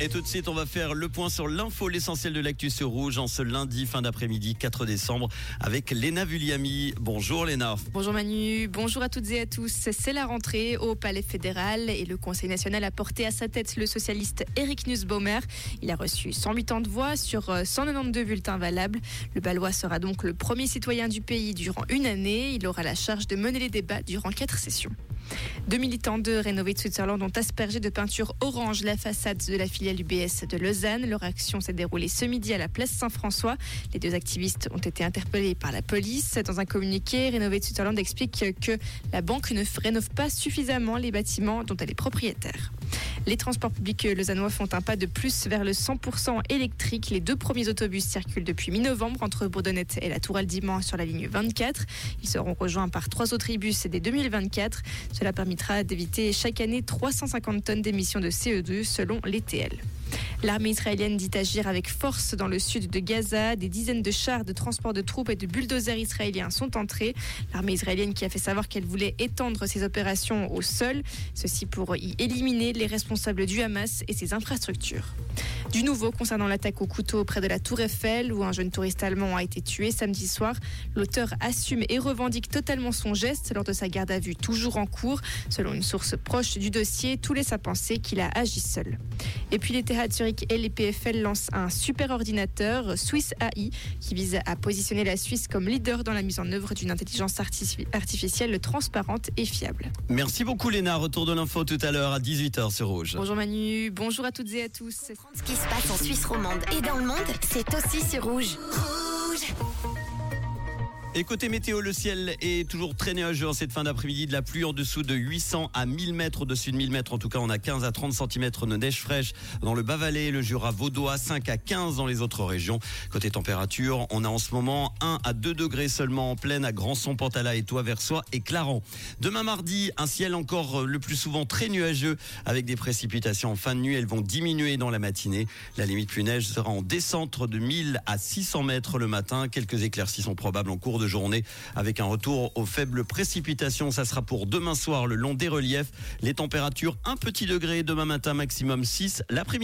Et tout de suite, on va faire le point sur l'info, l'essentiel de l'actu Rouge en ce lundi fin d'après-midi 4 décembre avec Léna Vulliami. Bonjour Léna. Bonjour Manu, bonjour à toutes et à tous. C'est la rentrée au Palais fédéral et le Conseil national a porté à sa tête le socialiste Eric Nussbaumer. Il a reçu 180 voix sur 192 bulletins valables. Le Balois sera donc le premier citoyen du pays durant une année. Il aura la charge de mener les débats durant quatre sessions. Deux militants de Rénové de Switzerland ont aspergé de peinture orange la façade de la filiale UBS de Lausanne. Leur action s'est déroulée ce midi à la place Saint-François. Les deux activistes ont été interpellés par la police. Dans un communiqué, Rénové de Switzerland explique que la banque ne rénove pas suffisamment les bâtiments dont elle est propriétaire. Les transports publics lausannois font un pas de plus vers le 100% électrique. Les deux premiers autobus circulent depuis mi-novembre entre Bourdonnette et la Tourelle Dimanche sur la ligne 24. Ils seront rejoints par trois autres bus dès 2024. Cela permettra d'éviter chaque année 350 tonnes d'émissions de CO2 selon l'ETL. L'armée israélienne dit agir avec force dans le sud de Gaza. Des dizaines de chars de transport de troupes et de bulldozers israéliens sont entrés. L'armée israélienne qui a fait savoir qu'elle voulait étendre ses opérations au sol, ceci pour y éliminer les responsables du Hamas et ses infrastructures. Du nouveau concernant l'attaque au couteau près de la Tour Eiffel où un jeune touriste allemand a été tué samedi soir. L'auteur assume et revendique totalement son geste lors de sa garde à vue toujours en cours. Selon une source proche du dossier, tout laisse à penser qu'il a agi seul. Et puis les TH Zurich et les PFL lancent un super ordinateur Swiss AI qui vise à positionner la Suisse comme leader dans la mise en œuvre d'une intelligence artificielle transparente et fiable. Merci beaucoup Léna. Retour de l'info tout à l'heure à 18h sur Rouge. Bonjour Manu, bonjour à toutes et à tous. Passe en Suisse romande et dans le monde, c'est aussi sur. Rouge et côté météo, le ciel est toujours très nuageux en cette fin d'après-midi. De la pluie en dessous de 800 à 1000 mètres, au-dessus de 1000 mètres. En tout cas, on a 15 à 30 cm de neige fraîche dans le Bas-Valais, le Jura vaudois, 5 à 15 dans les autres régions. Côté température, on a en ce moment 1 à 2 degrés seulement en pleine à Grandson, Pantala et Toit-Versoix et Clarence. Demain mardi, un ciel encore le plus souvent très nuageux avec des précipitations en fin de nuit. Elles vont diminuer dans la matinée. La limite plus neige sera en descente de 1000 à 600 mètres le matin. Quelques éclaircies sont probables en cours journée avec un retour aux faibles précipitations. Ça sera pour demain soir le long des reliefs. Les températures un petit degré demain matin maximum 6 l'après-midi.